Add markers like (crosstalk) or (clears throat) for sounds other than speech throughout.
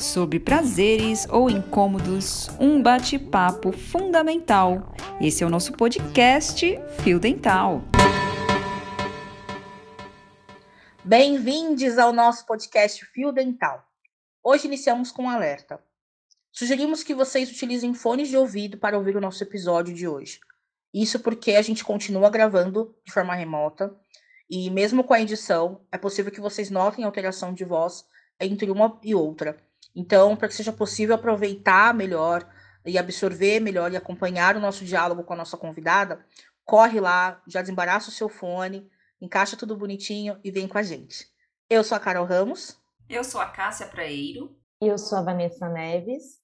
Sobre prazeres ou incômodos, um bate-papo fundamental. Esse é o nosso podcast Fio Dental. Bem-vindos ao nosso podcast Fio Dental. Hoje iniciamos com um alerta. Sugerimos que vocês utilizem fones de ouvido para ouvir o nosso episódio de hoje. Isso porque a gente continua gravando de forma remota e, mesmo com a edição, é possível que vocês notem alteração de voz entre uma e outra. Então, para que seja possível aproveitar melhor e absorver melhor e acompanhar o nosso diálogo com a nossa convidada, corre lá, já desembaraça o seu fone, encaixa tudo bonitinho e vem com a gente. Eu sou a Carol Ramos. Eu sou a Cássia Praeiro. E eu sou a Vanessa Neves.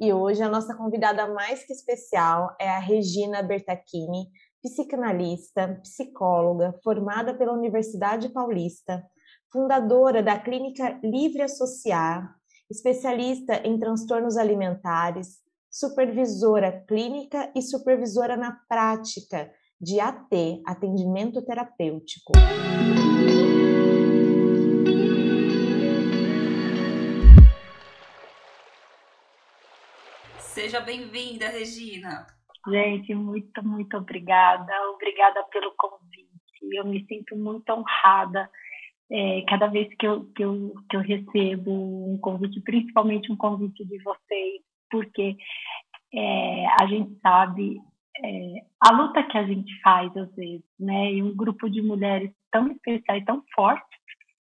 E hoje a nossa convidada mais que especial é a Regina Bertacchini, psicanalista, psicóloga, formada pela Universidade Paulista, fundadora da Clínica Livre Associar, especialista em transtornos alimentares, supervisora clínica e supervisora na prática de AT, atendimento terapêutico. Seja bem-vinda, Regina. Gente, muito, muito obrigada. Obrigada pelo convite. Eu me sinto muito honrada é, cada vez que eu, que, eu, que eu recebo um convite, principalmente um convite de vocês, porque é, a gente sabe é, a luta que a gente faz às vezes, né? E um grupo de mulheres tão especiais, tão fortes,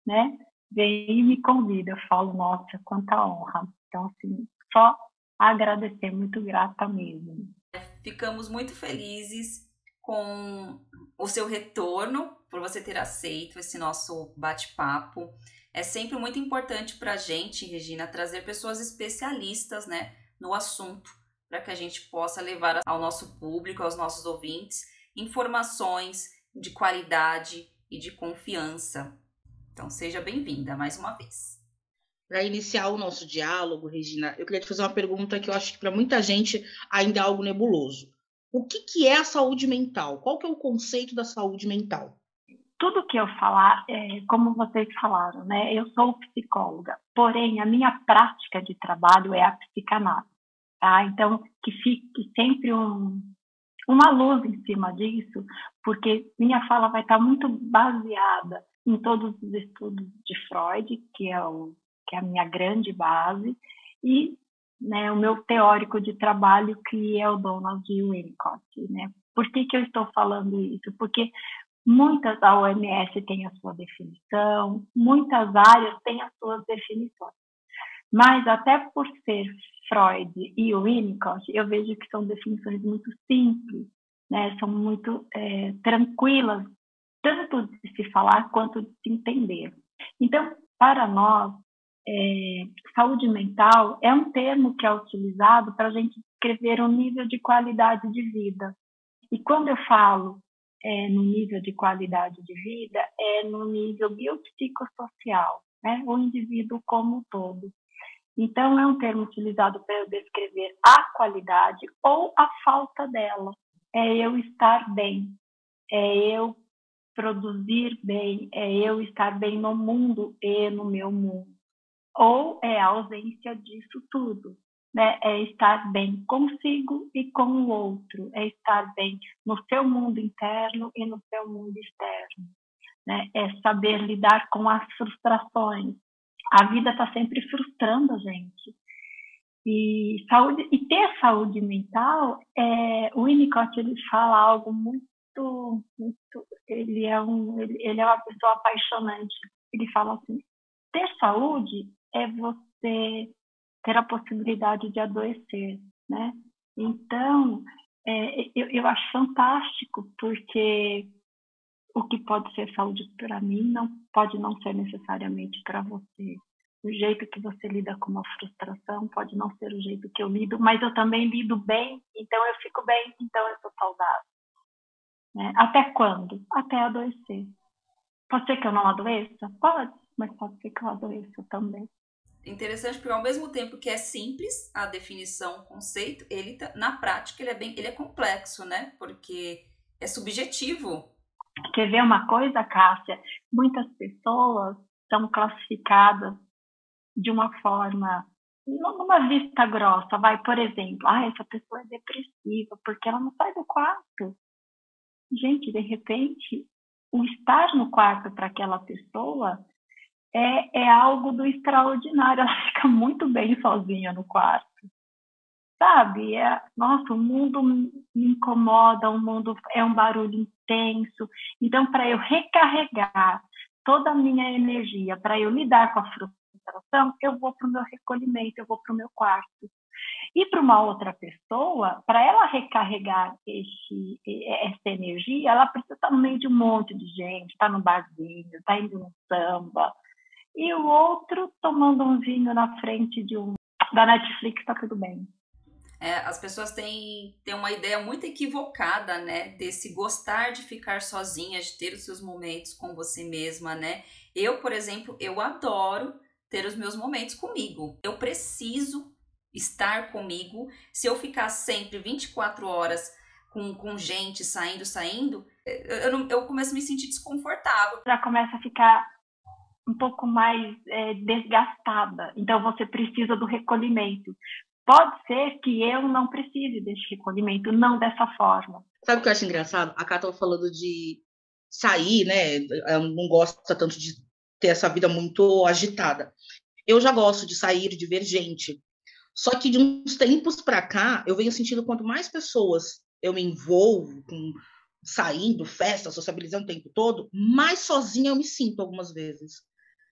né? Vem e me convida, eu falo, nossa, quanta honra. Então, assim, só agradecer, muito grata mesmo. Ficamos muito felizes com o seu retorno, por você ter aceito esse nosso bate-papo. É sempre muito importante para a gente, Regina, trazer pessoas especialistas né, no assunto, para que a gente possa levar ao nosso público, aos nossos ouvintes, informações de qualidade e de confiança. Então, seja bem-vinda mais uma vez. Para iniciar o nosso diálogo, Regina, eu queria te fazer uma pergunta que eu acho que para muita gente ainda é algo nebuloso o que, que é a saúde mental? Qual que é o conceito da saúde mental? Tudo que eu falar, é, como vocês falaram, né? Eu sou psicóloga, porém a minha prática de trabalho é a psicanálise, tá? Então que fique sempre um, uma luz em cima disso, porque minha fala vai estar muito baseada em todos os estudos de Freud, que é, o, que é a minha grande base, e né, o meu teórico de trabalho, que é o Donald Winnicott. Né? Por que, que eu estou falando isso? Porque muitas, a OMS tem a sua definição, muitas áreas têm as suas definições. Mas até por ser Freud e o Winnicott, eu vejo que são definições muito simples, né? são muito é, tranquilas, tanto de se falar quanto de se entender. Então, para nós, é, saúde mental é um termo que é utilizado para a gente descrever um nível de qualidade de vida. E quando eu falo é, no nível de qualidade de vida, é no nível biopsicossocial, né? o indivíduo como um todo. Então, é um termo utilizado para eu descrever a qualidade ou a falta dela. É eu estar bem, é eu produzir bem, é eu estar bem no mundo e no meu mundo ou é a ausência disso tudo. Né? É estar bem consigo e com o outro, é estar bem no seu mundo interno e no seu mundo externo. Né? É saber lidar com as frustrações. A vida está sempre frustrando a gente. E, saúde, e ter saúde mental, é, o Winnicott ele fala algo muito, muito ele, é um, ele, ele é uma pessoa apaixonante. Ele fala assim, ter saúde é você ter a possibilidade de adoecer, né? Então, é, eu, eu acho fantástico, porque o que pode ser saúde para mim não pode não ser necessariamente para você. O jeito que você lida com uma frustração pode não ser o jeito que eu lido, mas eu também lido bem, então eu fico bem, então eu sou saudável. Né? Até quando? Até adoecer. Pode ser que eu não adoeça? Pode, mas pode ser que eu adoeça também. Interessante porque ao mesmo tempo que é simples a definição, o conceito, ele tá, na prática ele é bem, ele é complexo, né? Porque é subjetivo. Quer ver uma coisa, Cássia? Muitas pessoas são classificadas de uma forma numa vista grossa, vai, por exemplo, ah, essa pessoa é depressiva porque ela não sai do quarto. Gente, de repente, o estar no quarto para aquela pessoa é, é algo do extraordinário. (laughs) Ela fica muito bem sozinha no quarto. Sabe? É, nossa, o mundo me incomoda, o mundo é um barulho intenso. Então, para eu recarregar toda a minha energia, para eu lidar com a frustração, eu vou para o meu recolhimento, eu vou para o meu quarto. E para uma outra pessoa, para ela recarregar essa energia, ela precisa estar no meio de um monte de gente, estar tá no barzinho, estar tá indo no samba. E o outro tomando um vinho na frente de um da Netflix, está tudo bem. É, as pessoas têm, têm uma ideia muito equivocada, né? Desse gostar de ficar sozinha, de ter os seus momentos com você mesma, né? Eu, por exemplo, eu adoro ter os meus momentos comigo. Eu preciso estar comigo. Se eu ficar sempre 24 horas com, com gente saindo, saindo, eu, eu, eu começo a me sentir desconfortável. Já começa a ficar um pouco mais é, desgastada. Então você precisa do recolhimento. Pode ser que eu não precise desse recolhimento, não dessa forma. Sabe o que eu acho engraçado? A Cá estava falando de sair, né? Ela não gosta tanto de ter essa vida muito agitada. Eu já gosto de sair, de ver gente. Só que de uns tempos para cá, eu venho sentindo quanto mais pessoas eu me envolvo com saindo, festa, sociabilizando o tempo todo, mais sozinha eu me sinto algumas vezes.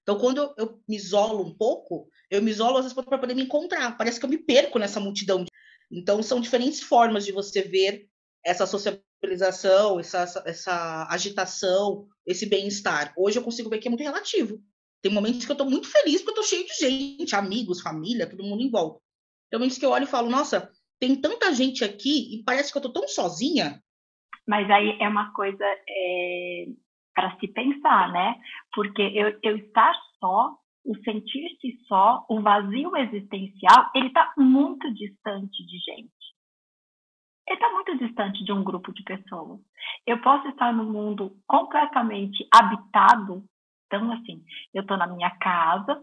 Então, quando eu, eu me isolo um pouco, eu me isolo às vezes para poder me encontrar. Parece que eu me perco nessa multidão. Então, são diferentes formas de você ver essa sociabilização, essa, essa agitação, esse bem-estar. Hoje eu consigo ver que é muito relativo. Tem momentos que eu estou muito feliz porque eu estou cheio de gente, amigos, família, todo mundo em volta. Tem momentos que eu olho e falo, nossa, tem tanta gente aqui e parece que eu estou tão sozinha. Mas aí é uma coisa é, para se pensar, né? Porque eu, eu estar só, o sentir-se só, o vazio existencial, ele está muito distante de gente. Ele está muito distante de um grupo de pessoas. Eu posso estar num mundo completamente habitado. Então, assim, eu estou na minha casa,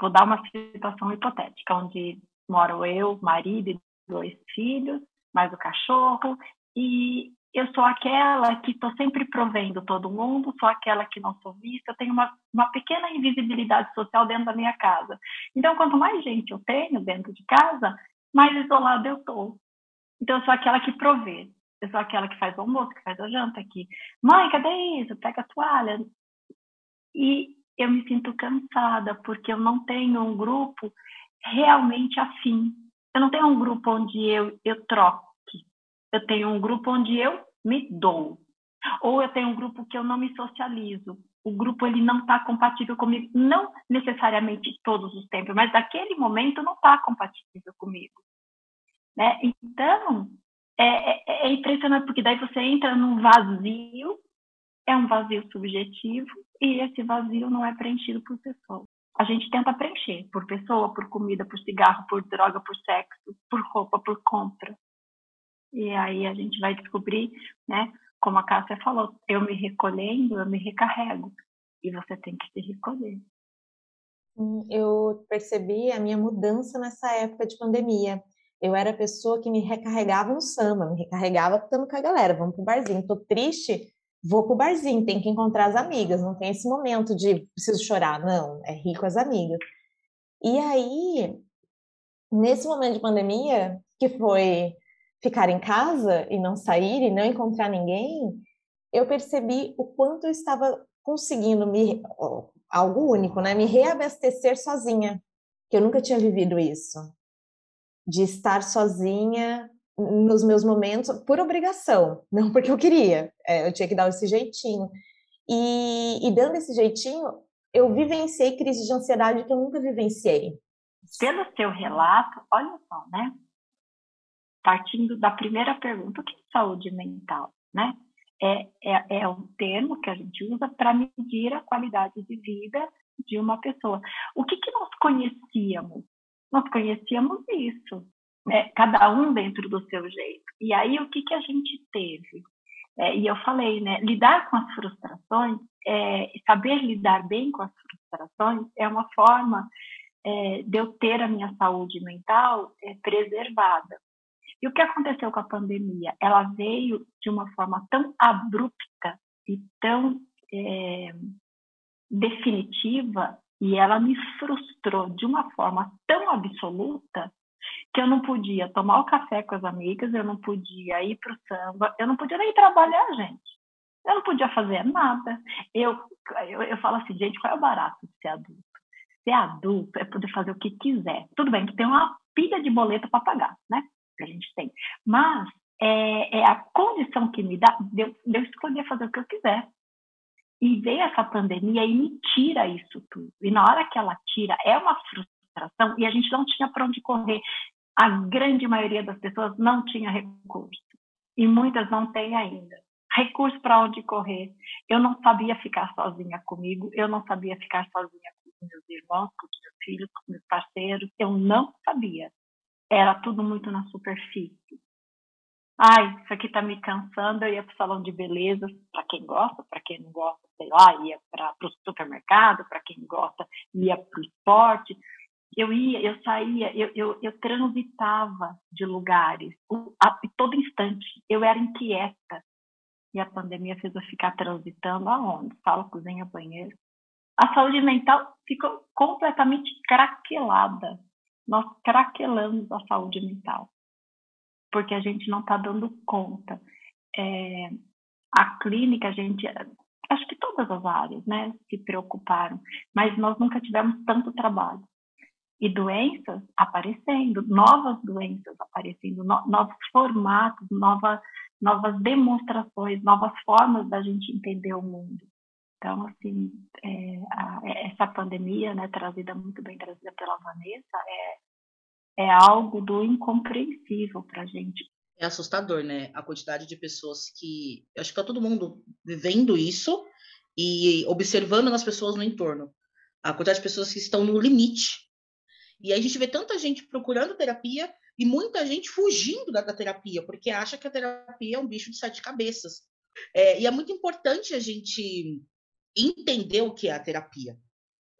vou dar uma situação hipotética, onde moro eu, marido e dois filhos, mais o cachorro, e eu sou aquela que estou sempre provendo todo mundo, sou aquela que não sou vista, eu tenho uma, uma pequena invisibilidade social dentro da minha casa. Então, quanto mais gente eu tenho dentro de casa, mais isolada eu estou. Então, eu sou aquela que provê. Eu sou aquela que faz o almoço, que faz a janta, aqui. Mãe, cadê isso? Pega a toalha. E eu me sinto cansada, porque eu não tenho um grupo realmente afim. Eu não tenho um grupo onde eu, eu troque. Eu tenho um grupo onde eu me dou. Ou eu tenho um grupo que eu não me socializo. O grupo ele não está compatível comigo, não necessariamente todos os tempos, mas naquele momento não está compatível comigo. Né? Então, é, é, é impressionante, porque daí você entra num vazio, é um vazio subjetivo, e esse vazio não é preenchido por pessoas a gente tenta preencher por pessoa, por comida, por cigarro, por droga, por sexo, por roupa, por compra. E aí a gente vai descobrir, né, como a Cássia falou, eu me recolhendo, eu me recarrego. E você tem que se recolher. Eu percebi a minha mudança nessa época de pandemia. Eu era a pessoa que me recarregava no samba, me recarregava estando com a galera, vamos pro barzinho. Tô triste, vou pro barzinho, tem que encontrar as amigas, não tem esse momento de preciso chorar, não, é rir com as amigas. E aí, nesse momento de pandemia, que foi ficar em casa e não sair e não encontrar ninguém, eu percebi o quanto eu estava conseguindo me algo único, né, me reabastecer sozinha, que eu nunca tinha vivido isso. De estar sozinha nos meus momentos por obrigação, (laughs) não porque eu queria. É, eu tinha que dar esse jeitinho. E, e, dando esse jeitinho, eu vivenciei crise de ansiedade que eu nunca vivenciei. Pelo seu relato, olha só, né? Partindo da primeira pergunta, o que é saúde mental, né? É, é, é um termo que a gente usa para medir a qualidade de vida de uma pessoa. O que, que nós conhecíamos? Nós conhecíamos isso, né? cada um dentro do seu jeito. E aí, o que, que a gente teve? É, e eu falei, né, lidar com as frustrações, é, saber lidar bem com as frustrações é uma forma é, de eu ter a minha saúde mental é, preservada. E o que aconteceu com a pandemia? Ela veio de uma forma tão abrupta e tão é, definitiva e ela me frustrou de uma forma tão absoluta que eu não podia tomar o café com as amigas, eu não podia ir para o samba, eu não podia nem trabalhar, gente. Eu não podia fazer nada. Eu, eu, eu falo assim, gente, qual é o barato de ser adulto? Ser adulto é poder fazer o que quiser. Tudo bem que tem uma pilha de boleto para pagar, né? Gente tem. Mas é, é a condição que me dá de eu, de eu escolher fazer o que eu quiser. E veio essa pandemia e me tira isso tudo. E na hora que ela tira, é uma frustração e a gente não tinha para onde correr. A grande maioria das pessoas não tinha recurso. E muitas não têm ainda. Recurso para onde correr. Eu não sabia ficar sozinha comigo, eu não sabia ficar sozinha com meus irmãos, com meus filhos, com meus parceiros. Eu não sabia. Era tudo muito na superfície. Ai, isso aqui tá me cansando. Eu ia para o salão de beleza, para quem gosta, para quem não gosta, sei lá, ia para o supermercado, para quem gosta, ia para o esporte. Eu ia, eu saía, eu, eu, eu transitava de lugares, a, todo instante. Eu era inquieta. E a pandemia fez eu ficar transitando aonde? Sala, cozinha, banheiro. A saúde mental ficou completamente craquelada. Nós craquelamos a saúde mental porque a gente não está dando conta. É, a clínica, a gente, acho que todas as áreas, né, se preocuparam, mas nós nunca tivemos tanto trabalho. E doenças aparecendo, novas doenças aparecendo, no, novos formatos, novas, novas demonstrações, novas formas da gente entender o mundo. Então, assim, é, a, essa pandemia, né, trazida muito bem trazida pela Vanessa, é, é algo do incompreensível para a gente. É assustador, né? A quantidade de pessoas que. Eu acho que está todo mundo vivendo isso e observando nas pessoas no entorno. A quantidade de pessoas que estão no limite. E aí a gente vê tanta gente procurando terapia e muita gente fugindo da, da terapia, porque acha que a terapia é um bicho de sete cabeças. É, e é muito importante a gente entender o que é a terapia.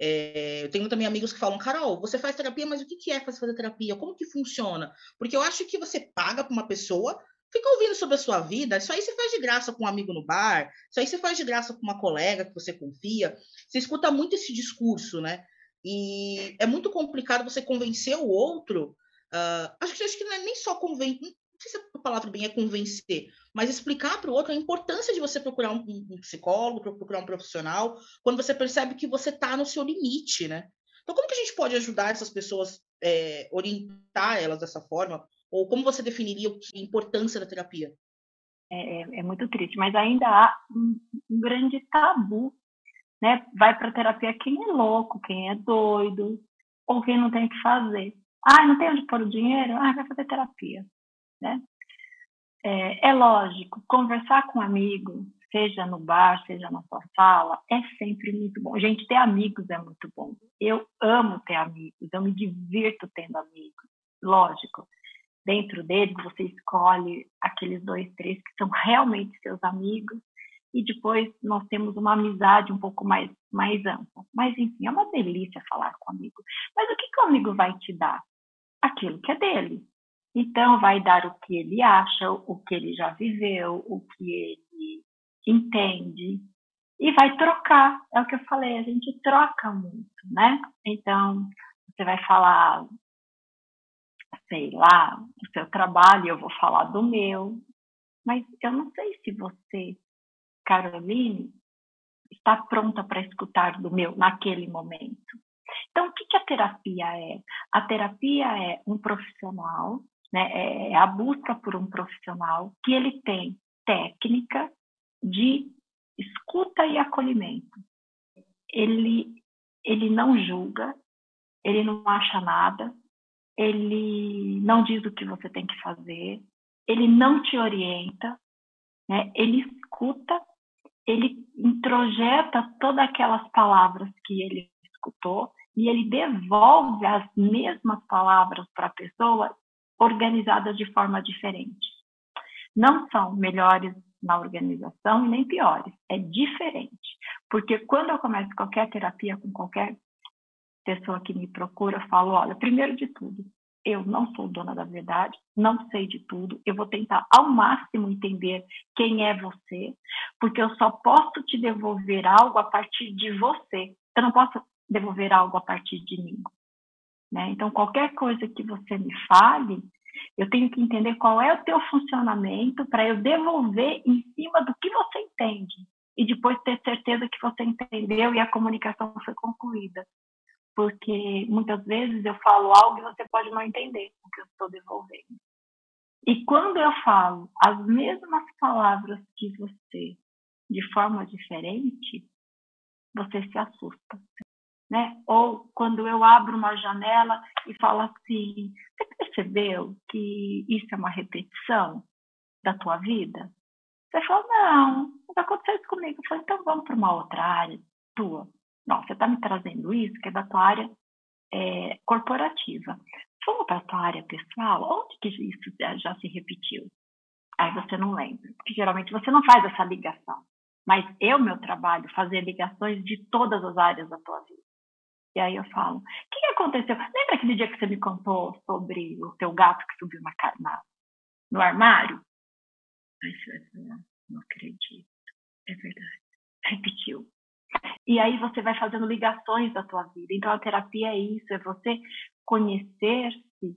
É, eu tenho também amigos que falam, Carol, você faz terapia, mas o que é fazer terapia? Como que funciona? Porque eu acho que você paga para uma pessoa, fica ouvindo sobre a sua vida, isso aí você faz de graça com um amigo no bar, isso aí você faz de graça com uma colega que você confia. Você escuta muito esse discurso, né? E é muito complicado você convencer o outro. Uh, acho, que, acho que não é nem só convencer, não sei se a palavra bem é convencer, mas explicar para o outro a importância de você procurar um, um psicólogo, procurar um profissional, quando você percebe que você está no seu limite, né? Então, como que a gente pode ajudar essas pessoas, é, orientar elas dessa forma? Ou como você definiria a importância da terapia? É, é, é muito triste, mas ainda há um, um grande tabu, né? Vai para terapia quem é louco, quem é doido, ou quem não tem o que fazer. Ah, não tem onde pôr o dinheiro? Ah, vai fazer terapia né? É, é lógico, conversar com um amigo, seja no bar, seja na sua sala, é sempre muito bom. Gente, ter amigos é muito bom. Eu amo ter amigos, eu me divirto tendo amigos. Lógico, dentro deles você escolhe aqueles dois, três que são realmente seus amigos e depois nós temos uma amizade um pouco mais, mais ampla. Mas, enfim, é uma delícia falar com o amigo. Mas o que, que o amigo vai te dar? Aquilo que é dele. Então, vai dar o que ele acha, o que ele já viveu, o que ele entende, e vai trocar. É o que eu falei, a gente troca muito, né? Então, você vai falar, sei lá, do seu trabalho, eu vou falar do meu, mas eu não sei se você, Caroline, está pronta para escutar do meu naquele momento. Então, o que, que a terapia é? A terapia é um profissional né, é, é a busca por um profissional que ele tem técnica de escuta e acolhimento. Ele, ele não julga, ele não acha nada, ele não diz o que você tem que fazer, ele não te orienta, né? ele escuta, ele introjeta todas aquelas palavras que ele escutou e ele devolve as mesmas palavras para a pessoa organizadas de forma diferente. Não são melhores na organização nem piores, é diferente. Porque quando eu começo qualquer terapia com qualquer pessoa que me procura, eu falo, olha, primeiro de tudo, eu não sou dona da verdade, não sei de tudo, eu vou tentar ao máximo entender quem é você, porque eu só posso te devolver algo a partir de você. Eu não posso devolver algo a partir de mim. Né? Então, qualquer coisa que você me fale, eu tenho que entender qual é o teu funcionamento para eu devolver em cima do que você entende e depois ter certeza que você entendeu e a comunicação foi concluída. Porque muitas vezes eu falo algo e você pode não entender o que eu estou devolvendo. E quando eu falo as mesmas palavras que você, de forma diferente, você se assusta. Né? Ou quando eu abro uma janela e falo assim, você percebeu que isso é uma repetição da tua vida? Você fala, não, não aconteceu isso comigo. Eu falo, então vamos para uma outra área tua. Não, você está me trazendo isso, que é da tua área é, corporativa. Vamos para a tua área pessoal? Onde que isso já se repetiu? Aí você não lembra, porque geralmente você não faz essa ligação. Mas eu, meu trabalho, fazer ligações de todas as áreas da tua vida. E aí eu falo, o que, aconteceu? Lembra aquele dia que você me contou sobre o teu gato que subiu na, na, no armário? Aí você vai falar, não acredito. É verdade. Repetiu. E aí você vai fazendo ligações da tua vida. Então a terapia é isso, é você conhecer-se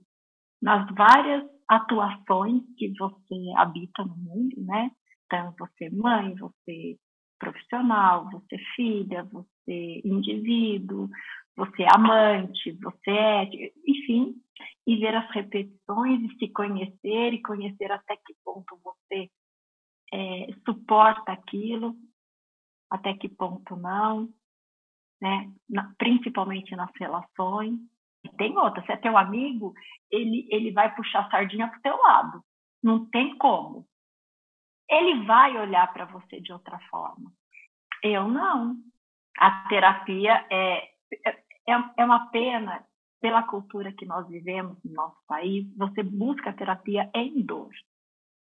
nas várias atuações que você habita no mundo, né? Então você mãe, você profissional, você filha, você indivíduo, você amante, você é, enfim, e ver as repetições e se conhecer e conhecer até que ponto você é, suporta aquilo, até que ponto não, né? Na, principalmente nas relações. E tem outra, se é teu amigo, ele, ele vai puxar a sardinha pro teu lado. Não tem como. Ele vai olhar para você de outra forma. Eu não. A terapia é, é, é uma pena pela cultura que nós vivemos no nosso país, você busca terapia em dor.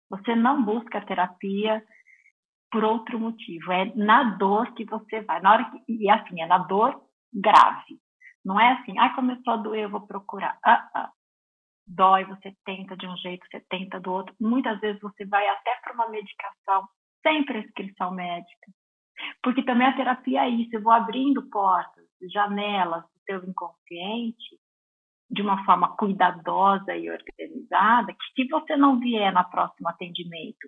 Você não busca terapia por outro motivo. É na dor que você vai. Na hora que, e assim, é na dor grave. Não é assim, ah, começou a doer, eu vou procurar. Ah, ah. Dói, você tenta de um jeito, você tenta do outro. Muitas vezes você vai até para uma medicação sem prescrição médica. Porque também a terapia é isso, eu vou abrindo portas, janelas do seu inconsciente de uma forma cuidadosa e organizada, que se você não vier na próximo atendimento,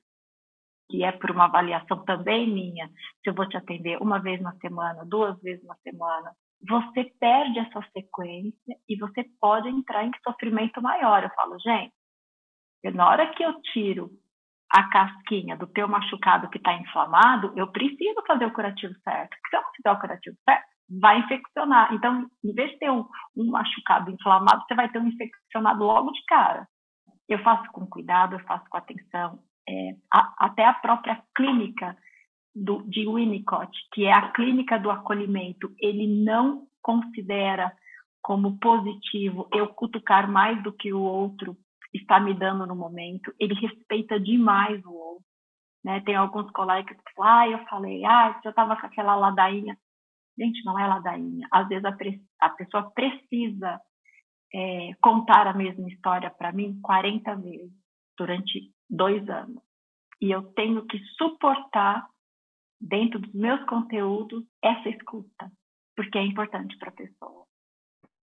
que é por uma avaliação também minha, se eu vou te atender uma vez na semana, duas vezes na semana, você perde essa sequência e você pode entrar em sofrimento maior. Eu falo, gente, na hora que eu tiro a casquinha do teu machucado que está inflamado, eu preciso fazer o curativo certo. Se eu não fizer o curativo certo, vai infeccionar. Então, em vez de ter um, um machucado inflamado, você vai ter um infeccionado logo de cara. Eu faço com cuidado, eu faço com atenção. É, a, até a própria clínica do, de Winnicott, que é a clínica do acolhimento, ele não considera como positivo eu cutucar mais do que o outro está me dando no momento, ele respeita demais o outro. Né? Tem alguns colegas que falam, ah, eu falei, ah, eu estava com aquela ladainha. Gente, não é ladainha. Às vezes a, a pessoa precisa é, contar a mesma história para mim 40 vezes durante dois anos. E eu tenho que suportar, dentro dos meus conteúdos, essa escuta, porque é importante para a pessoa.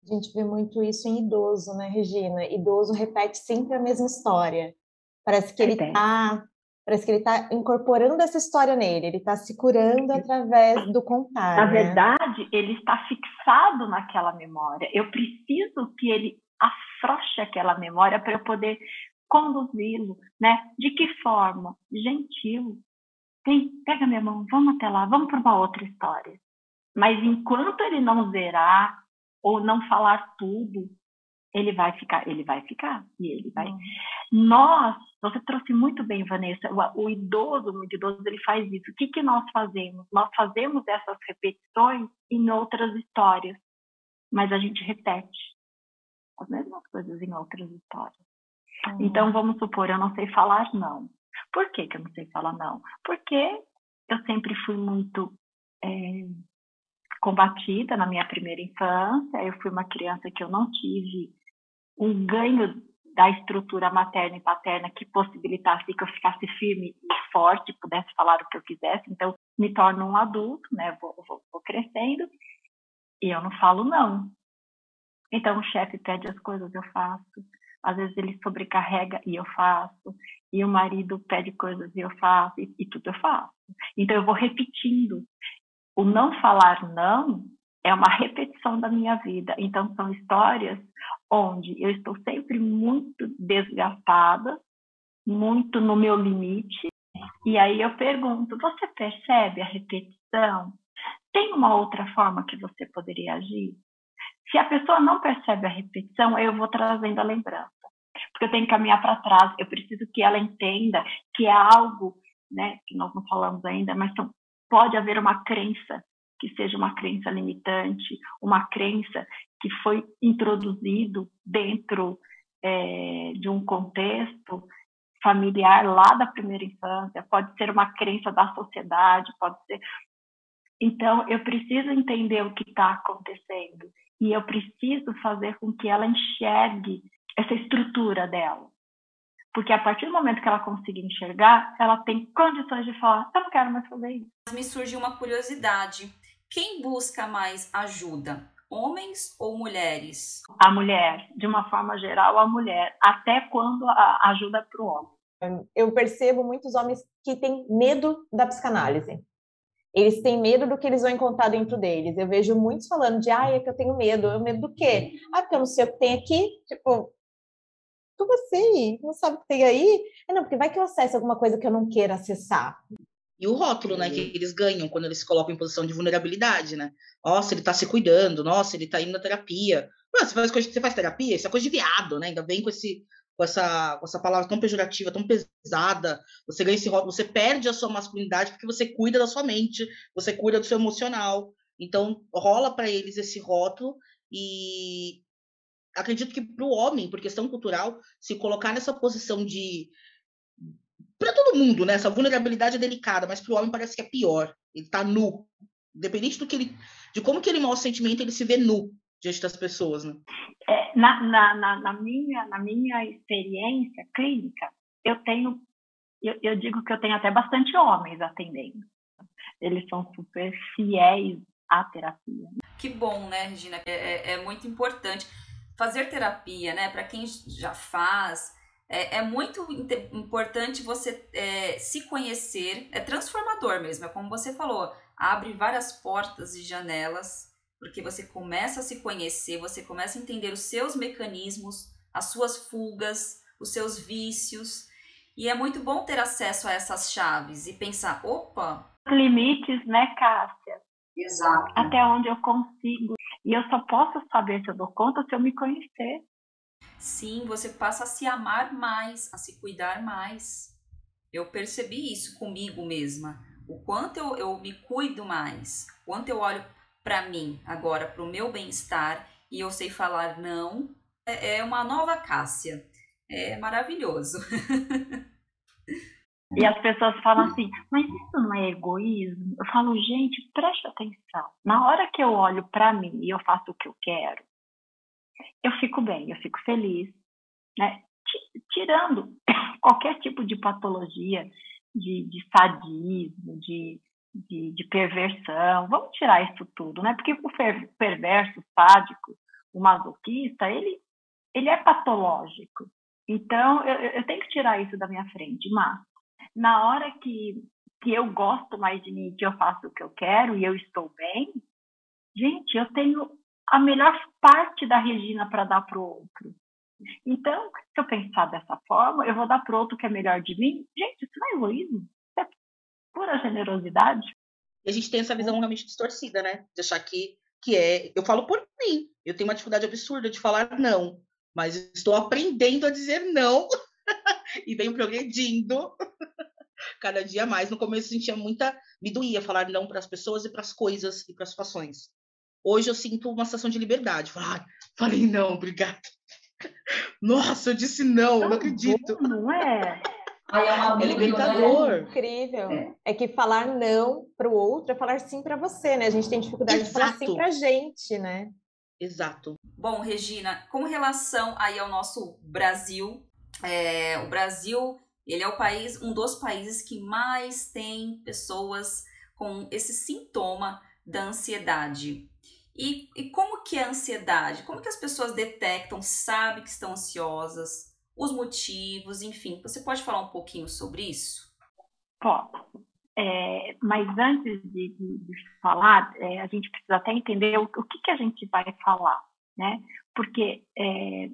A gente vê muito isso em idoso, né, Regina? Idoso repete sempre a mesma história. Parece que ele está parece que ele está incorporando essa história nele, ele está se curando através do contar. Na né? verdade, ele está fixado naquela memória. Eu preciso que ele afroche aquela memória para eu poder conduzi-lo, né? De que forma? Gentil. Tem, pega minha mão, vamos até lá, vamos para uma outra história. Mas enquanto ele não zerar ou não falar tudo, ele vai ficar, ele vai ficar e ele vai. Uhum. Nós, você trouxe muito bem, Vanessa, o, o, idoso, o muito idoso, ele faz isso. O que, que nós fazemos? Nós fazemos essas repetições em outras histórias, mas a gente repete as mesmas coisas em outras histórias. Uhum. Então, vamos supor, eu não sei falar não. Por que, que eu não sei falar não? Porque eu sempre fui muito é, combatida na minha primeira infância. Eu fui uma criança que eu não tive um ganho da estrutura materna e paterna que possibilitasse que eu ficasse firme e forte, pudesse falar o que eu quisesse. Então, me torno um adulto, né? Vou, vou, vou crescendo e eu não falo não. Então, o chefe pede as coisas, eu faço. Às vezes ele sobrecarrega e eu faço. E o marido pede coisas e eu faço. E, e tudo eu faço. Então, eu vou repetindo. O não falar não é uma repetição da minha vida. Então, são histórias onde eu estou sempre muito desgastada, muito no meu limite. E aí eu pergunto: você percebe a repetição? Tem uma outra forma que você poderia agir? Se a pessoa não percebe a repetição, eu vou trazendo a lembrança. Porque eu tenho que caminhar para trás, eu preciso que ela entenda que é algo, né, que nós não falamos ainda, mas pode haver uma crença que seja uma crença limitante, uma crença que foi introduzido dentro é, de um contexto familiar lá da primeira infância, pode ser uma crença da sociedade, pode ser. Então, eu preciso entender o que está acontecendo e eu preciso fazer com que ela enxergue essa estrutura dela. Porque a partir do momento que ela conseguir enxergar, ela tem condições de falar: eu não quero mais fazer isso. Me surgiu uma curiosidade. Quem busca mais ajuda? Homens ou mulheres? A mulher, de uma forma geral, a mulher, até quando a ajuda para o homem. Eu percebo muitos homens que têm medo da psicanálise. Eles têm medo do que eles vão encontrar dentro deles. Eu vejo muitos falando de, ah, é que eu tenho medo. Eu medo do quê? Ah, porque eu não sei o que tem aqui. Tipo, como assim? Não sabe o que tem aí? É, não, porque vai que eu acesse alguma coisa que eu não queira acessar. E o rótulo, né, que eles ganham quando eles se colocam em posição de vulnerabilidade, né? Nossa, ele tá se cuidando, nossa, ele tá indo na terapia. Mano, você faz coisa, você faz terapia, isso é coisa de viado, né? Ainda vem com esse com essa, com essa palavra tão pejorativa, tão pesada, você ganha esse rótulo, você perde a sua masculinidade porque você cuida da sua mente, você cuida do seu emocional. Então, rola para eles esse rótulo e acredito que para o homem, por questão cultural, se colocar nessa posição de para todo mundo, né? Essa vulnerabilidade é delicada, mas para o homem parece que é pior. Ele está nu, independente do que ele, de como que ele mostra o sentimento, ele se vê nu diante das pessoas, né? É, na, na, na, na, minha na minha experiência clínica, eu tenho, eu, eu digo que eu tenho até bastante homens atendendo. Eles são super fiéis à terapia. Que bom, né, Regina? É, é, é muito importante fazer terapia, né? Para quem já faz, é, é muito importante você é, se conhecer, é transformador mesmo, é como você falou, abre várias portas e janelas, porque você começa a se conhecer, você começa a entender os seus mecanismos, as suas fugas, os seus vícios, e é muito bom ter acesso a essas chaves e pensar, opa... Limites, né, Cássia? Exato. Até onde eu consigo. E eu só posso saber se eu dou conta se eu me conhecer. Sim, você passa a se amar mais, a se cuidar mais. Eu percebi isso comigo mesma. O quanto eu, eu me cuido mais, quanto eu olho para mim agora, para o meu bem-estar, e eu sei falar não, é, é uma nova Cássia. É maravilhoso. E as pessoas falam assim, mas isso não é egoísmo? Eu falo, gente, preste atenção. Na hora que eu olho para mim e eu faço o que eu quero, eu fico bem, eu fico feliz, né? Tirando (coughs) qualquer tipo de patologia, de, de sadismo, de, de, de, perversão, vamos tirar isso tudo, né? Porque o perverso, sádico, o masoquista, ele, ele é patológico. Então, eu, eu tenho que tirar isso da minha frente, mas na hora que, que eu gosto mais de mim, que eu faço o que eu quero e eu estou bem, gente, eu tenho a melhor parte da Regina para dar para o outro. Então, se eu pensar dessa forma, eu vou dar para o outro que é melhor de mim. Gente, isso não é egoísmo, isso é pura generosidade. E a gente tem essa visão realmente distorcida, né? De achar que, que é. Eu falo por mim. Eu tenho uma dificuldade absurda de falar não. Mas estou aprendendo a dizer não. (laughs) e venho progredindo (laughs) cada dia mais. No começo eu sentia muita. Me doía falar não para as pessoas e para as coisas e para as situações. Hoje eu sinto uma sensação de liberdade. Falar, ah, falei não, obrigada. (laughs) Nossa, eu disse não, não, não acredito. Bom, não é? Ai, é uma é libertador. É incrível. É. é. que falar não para o outro é falar sim para você, né? A gente tem dificuldade Exato. de falar sim para a gente, né? Exato. Bom, Regina, com relação aí ao nosso Brasil, é, o Brasil ele é o país, um dos países que mais tem pessoas com esse sintoma da ansiedade. E, e como que é a ansiedade? Como que as pessoas detectam, sabem que estão ansiosas, os motivos, enfim. Você pode falar um pouquinho sobre isso? Posso. É, mas antes de, de, de falar, é, a gente precisa até entender o, o que, que a gente vai falar, né? Porque é,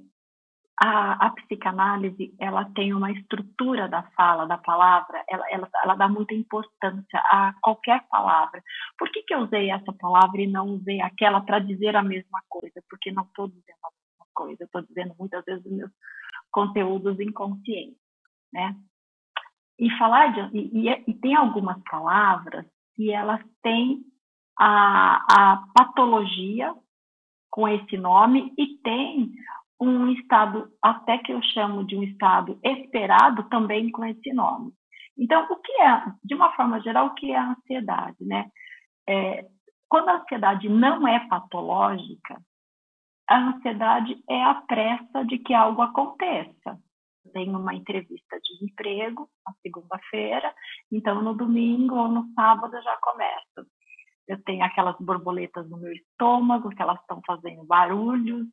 a, a, psicanálise ela tem uma estrutura da fala, da palavra, ela, ela, ela, dá muita importância a qualquer palavra. Por que, que eu usei essa palavra e não usei aquela para dizer a mesma coisa? Porque não estou dizendo a mesma coisa, estou dizendo muitas vezes os meus conteúdos inconscientes, né? E falar de e, e, e tem algumas palavras que elas têm a, a patologia com esse nome e tem um estado, até que eu chamo de um estado esperado também com esse nome. Então, o que é, de uma forma geral, o que é a ansiedade, né? É, quando a ansiedade não é patológica, a ansiedade é a pressa de que algo aconteça. Tenho uma entrevista de emprego na segunda-feira, então no domingo ou no sábado eu já começo. Eu tenho aquelas borboletas no meu estômago, que elas estão fazendo barulhos,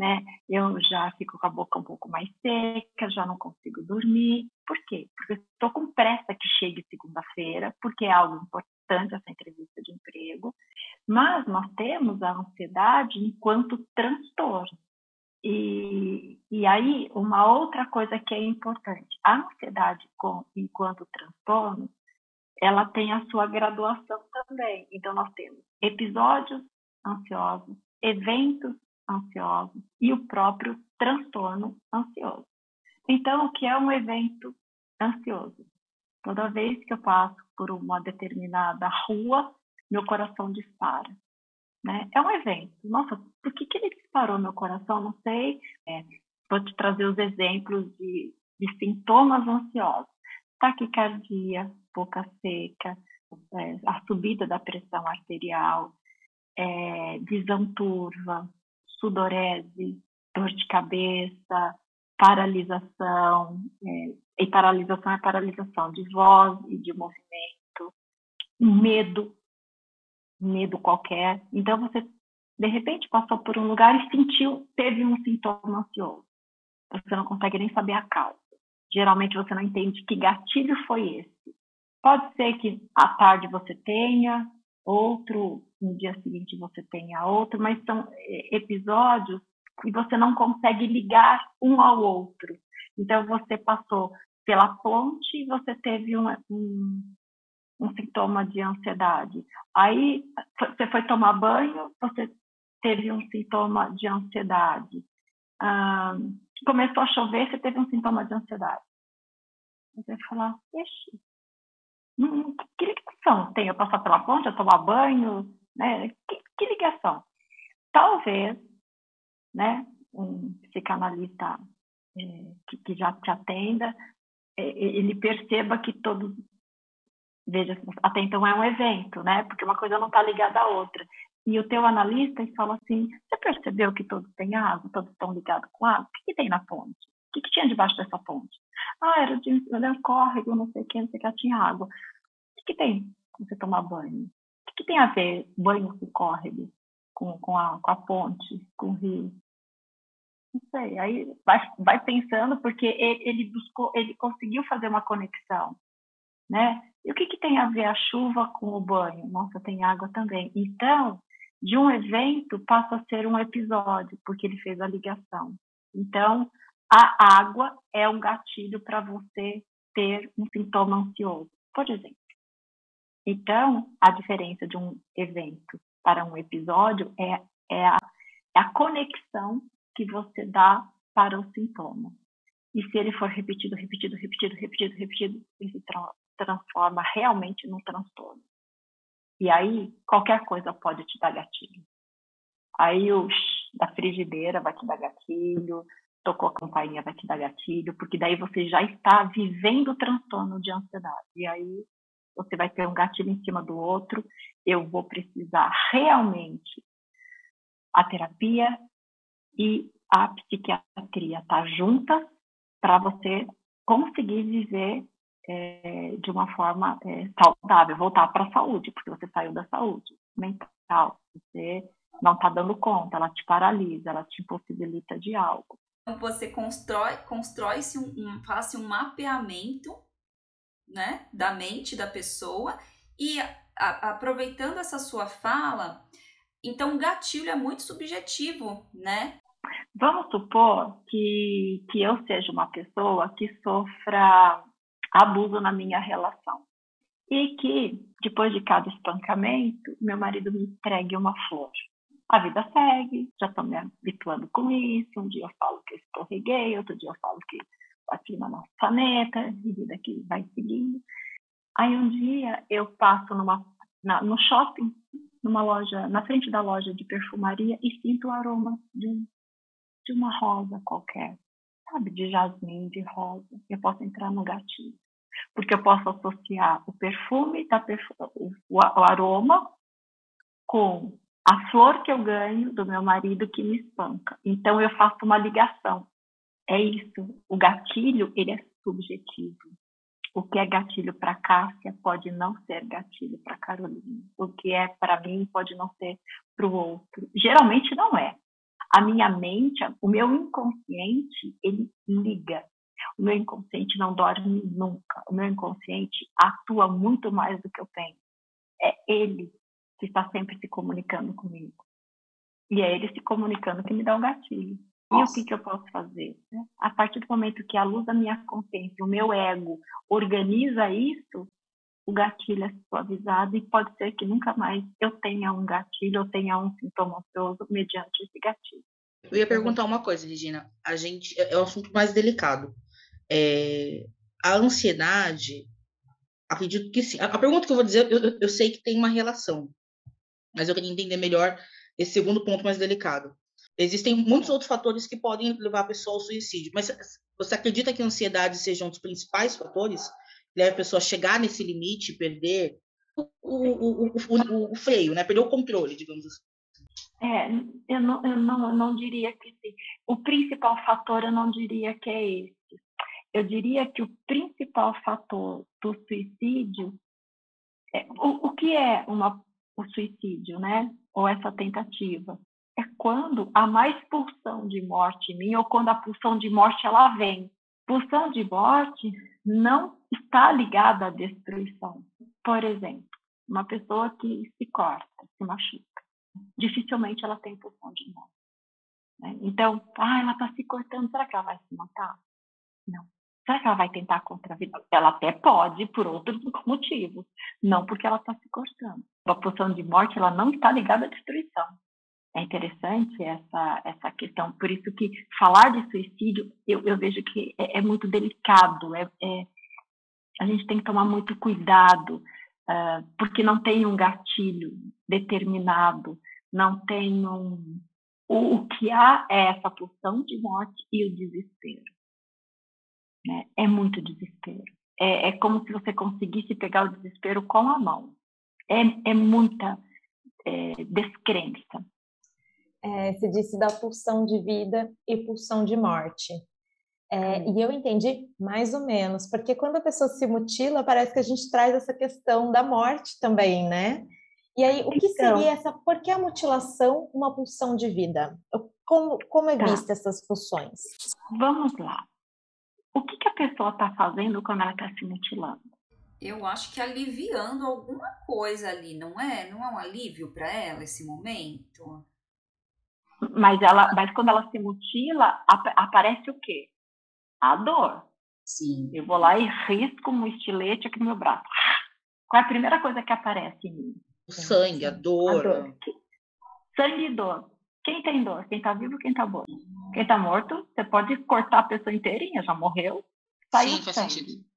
né? Eu já fico com a boca um pouco mais seca, já não consigo dormir. Por quê? Porque estou com pressa que chegue segunda-feira, porque é algo importante essa entrevista de emprego. Mas nós temos a ansiedade enquanto transtorno. E, e aí, uma outra coisa que é importante: a ansiedade com, enquanto transtorno, ela tem a sua graduação também. Então, nós temos episódios ansiosos, eventos ansiosos e o próprio transtorno ansioso. Então, o que é um evento ansioso? Toda vez que eu passo por uma determinada rua, meu coração dispara. Né? É um evento. Nossa, por que, que ele disparou meu coração? Não sei. É, vou te trazer os exemplos de, de sintomas ansiosos: taquicardia, boca seca, é, a subida da pressão arterial, é, visão turva, sudorese, dor de cabeça, paralisação, é, e paralisação é paralisação de voz e de movimento, medo, medo qualquer. Então você de repente passou por um lugar e sentiu, teve um sintoma ansioso. Você não consegue nem saber a causa. Geralmente você não entende que gatilho foi esse. Pode ser que à tarde você tenha, outro, no dia seguinte você tenha outro, mas são é, episódios que você não consegue ligar um ao outro. Então você passou pela ponte e você teve um, um, um sintoma de ansiedade. Aí você foi tomar banho, você teve um sintoma de ansiedade. Ah, começou a chover, você teve um sintoma de ansiedade. Você vai falar, ixi, hum, que ligação tem eu passar pela ponte, eu tomar banho? Né? Que, que ligação? Talvez, né, um psicanalista é, que, que, já te atenda, é, ele perceba que todos veja, até então é um evento, né? Porque uma coisa não está ligada à outra. E o teu analista fala assim: você percebeu que todos têm água, todos estão ligados com água? O que, que tem na ponte? O que, que tinha debaixo dessa ponte? Ah, era, de, era um córrego, não sei o que, não sei o que, tinha água. O que, que tem você tomar banho? O que, que tem a ver banho com córrego, com, com, a, com a ponte, com o rio? Não sei, aí vai, vai pensando, porque ele, ele buscou, ele conseguiu fazer uma conexão, né? E o que, que tem a ver a chuva com o banho? Nossa, tem água também. Então, de um evento passa a ser um episódio, porque ele fez a ligação. Então, a água é um gatilho para você ter um sintoma ansioso, por exemplo. Então, a diferença de um evento para um episódio é, é, a, é a conexão que você dá para o sintoma. E se ele for repetido, repetido, repetido, repetido, repetido, ele se tra transforma realmente num transtorno. E aí, qualquer coisa pode te dar gatilho. Aí, o da frigideira vai te dar gatilho, tocou a campainha vai te dar gatilho, porque daí você já está vivendo o transtorno de ansiedade. E aí você vai ter um gatilho em cima do outro. Eu vou precisar realmente a terapia e a psiquiatria tá juntas para você conseguir viver é, de uma forma é, saudável, voltar para a saúde, porque você saiu da saúde mental, você não está dando conta, ela te paralisa, ela te impossibilita de algo. Então você constrói, constrói-se um, um, faz um mapeamento, né, da mente da pessoa e a, aproveitando essa sua fala, então o gatilho é muito subjetivo, né? Vamos supor que, que eu seja uma pessoa que sofra abuso na minha relação. E que, depois de cada espancamento, meu marido me entregue uma flor. A vida segue, já estou me habituando com isso. Um dia eu falo que escorreguei, outro dia eu falo que aqui na nossa planeta, e vida que vai seguindo. Aí um dia eu passo numa, na, no shopping, numa loja, na frente da loja de perfumaria e sinto o aroma de, de uma rosa qualquer, sabe, de jasmim, de rosa. Eu posso entrar no gatilho porque eu posso associar o perfume, da o, o aroma, com a flor que eu ganho do meu marido que me espanca. Então eu faço uma ligação. É isso. O gatilho ele é subjetivo. O que é gatilho para Cássia pode não ser gatilho para Carolina. O que é para mim pode não ser para o outro. Geralmente não é. A minha mente, o meu inconsciente, ele liga o meu inconsciente não dorme nunca. O meu inconsciente atua muito mais do que eu penso. É ele que está sempre se comunicando comigo. E é ele se comunicando que me dá um gatilho. Nossa. E o que, que eu posso fazer? Né? A partir do momento que a luz da minha consciência, o meu ego, organiza isso, o gatilho é suavizado e pode ser que nunca mais eu tenha um gatilho ou tenha um sintoma ansioso mediante esse gatilho. Eu ia perguntar uma coisa, Regina. A gente é, é um assunto mais delicado. É, a ansiedade, acredito que sim. A, a, pergunta que eu vou dizer, eu, eu sei que tem uma relação, mas eu queria entender melhor esse segundo ponto mais delicado. Existem muitos outros fatores que podem levar a pessoa ao suicídio, mas você acredita que a ansiedade seja um dos principais fatores que leva a pessoa a chegar nesse limite, perder o, o, o, o, o freio, né? perder o controle, digamos assim? É, eu não, eu não, eu não diria que sim. O principal fator eu não diria que é esse eu diria que o principal fator do suicídio é, o, o que é uma, o suicídio, né? Ou essa tentativa? É quando há mais pulsão de morte em mim ou quando a pulsão de morte ela vem. Pulsão de morte não está ligada à destruição. Por exemplo, uma pessoa que se corta, se machuca, dificilmente ela tem pulsão de morte. Né? Então, ah, ela está se cortando, será que ela vai se matar? Não. Será que ela vai tentar contra a vida? Ela até pode, por outros motivos, não porque ela está se cortando. Posição de morte ela não está ligada à destruição. É interessante essa, essa questão. Por isso que falar de suicídio, eu, eu vejo que é, é muito delicado. É, é, a gente tem que tomar muito cuidado, uh, porque não tem um gatilho determinado, não tem um... O, o que há é essa pulsão de morte e o desespero. Né? É muito desespero. É, é, como se você conseguisse pegar o desespero com a mão. É, é muita é, descrença. É, você disse da pulsão de vida e pulsão de morte. É, e eu entendi mais ou menos, porque quando a pessoa se mutila, parece que a gente traz essa questão da morte também, né? E aí, o que então, seria essa? Por que a mutilação uma pulsão de vida? Como, como é tá. vista essas funções? Vamos lá o que, que a pessoa está fazendo quando ela está se mutilando? Eu acho que aliviando alguma coisa ali, não é? Não é um alívio para ela esse momento? Mas ela, mas quando ela se mutila, ap aparece o quê? A dor. Sim. Eu vou lá e risco um estilete aqui no meu braço. Qual é a primeira coisa que aparece em mim? O sangue, a dor. A dor. Sangue e dor. Quem tem dor? Quem está vivo quem está morto? Quem está morto, você pode cortar a pessoa inteirinha, já morreu, saiu Sim, sangue. Sentido.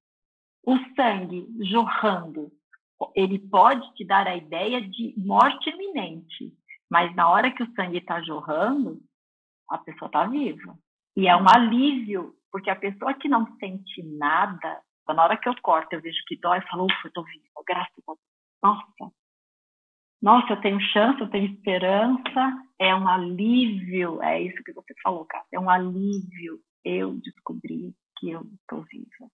O sangue jorrando, ele pode te dar a ideia de morte iminente, mas na hora que o sangue está jorrando, a pessoa está viva. E é um alívio, porque a pessoa que não sente nada, na hora que eu corto, eu vejo que dói, eu falo, ufa, eu tô viva, graças a Deus. Nossa, nossa, eu tenho chance, eu tenho esperança, é um alívio, é isso que você falou, cara, é um alívio eu descobri que eu estou viva.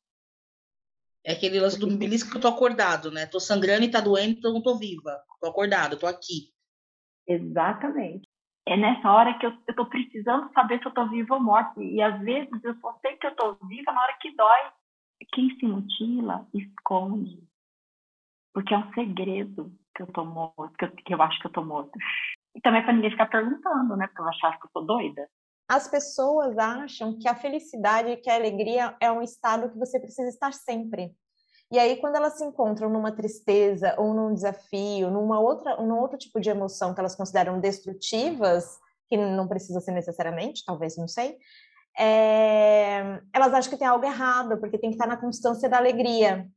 É aquele lance do belisco que eu tô acordado, né? Tô sangrando e tá doendo, então não tô viva. Tô acordado, tô aqui. Exatamente. É nessa hora que eu, eu tô precisando saber se eu tô viva ou morta. E às vezes eu só sei que eu tô viva na hora que dói. Quem se mutila, esconde. Porque é um segredo que eu tô morto, que eu, que eu acho que eu tô morta. E também para ninguém ficar perguntando, né? Porque eu achar que eu tô doida. As pessoas acham que a felicidade, que a alegria é um estado que você precisa estar sempre. E aí, quando elas se encontram numa tristeza ou num desafio, numa outra, num outro tipo de emoção que elas consideram destrutivas, que não precisa ser necessariamente, talvez, não sei, é... elas acham que tem algo errado, porque tem que estar na constância da alegria.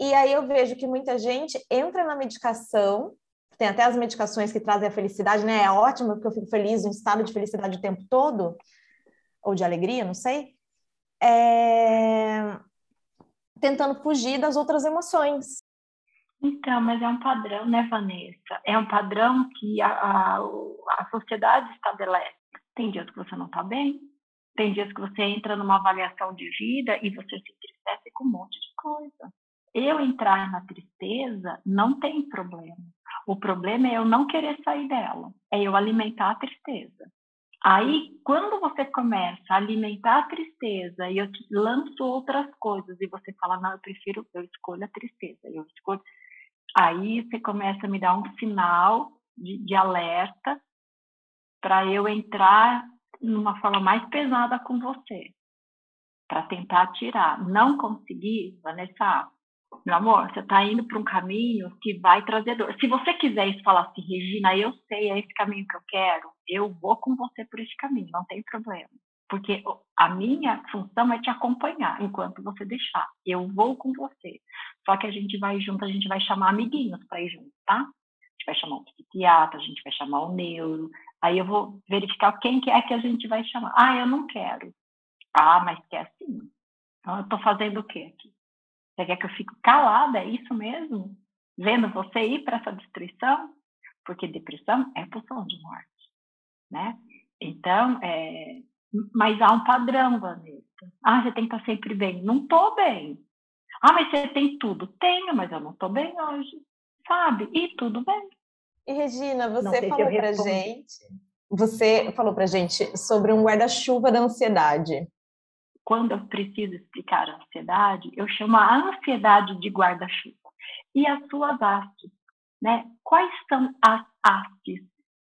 E aí eu vejo que muita gente entra na medicação, tem até as medicações que trazem a felicidade, né? É ótimo porque eu fico feliz, um estado de felicidade o tempo todo, ou de alegria, não sei. É... Tentando fugir das outras emoções. Então, mas é um padrão, né, Vanessa? É um padrão que a, a, a sociedade estabelece. Tem dias que você não está bem, tem dias que você entra numa avaliação de vida e você se entristece com um monte de coisa eu entrar na tristeza não tem problema. O problema é eu não querer sair dela, é eu alimentar a tristeza. Aí, quando você começa a alimentar a tristeza e eu te lanço outras coisas e você fala, não, eu prefiro, eu escolho a tristeza, eu escolho. Aí você começa a me dar um sinal de, de alerta para eu entrar numa forma mais pesada com você, para tentar tirar. Não conseguir, Vanessa, meu amor, você está indo para um caminho que vai trazer dor. Se você quiser falar assim, Regina, eu sei, é esse caminho que eu quero, eu vou com você por esse caminho, não tem problema. Porque a minha função é te acompanhar enquanto você deixar. Eu vou com você. Só que a gente vai junto, a gente vai chamar amiguinhos para ir junto, tá? A gente vai chamar o psiquiatra, a gente vai chamar o neuro. Aí eu vou verificar quem que é que a gente vai chamar. Ah, eu não quero. Ah, mas quer sim. Então eu estou fazendo o quê aqui? Você quer que eu fique calada? É isso mesmo? Vendo você ir para essa destruição? Porque depressão é pulsão de morte, né? Então, é... mas há um padrão, Vanessa. Ah, você tem que estar sempre bem. Não estou bem. Ah, mas você tem tudo. Tenho, mas eu não estou bem hoje. Sabe? E tudo bem. E Regina, você falou para gente, você falou para gente sobre um guarda-chuva da ansiedade quando eu preciso explicar a ansiedade, eu chamo a ansiedade de guarda-chuva. E as suas hastes, né? Quais são as hastes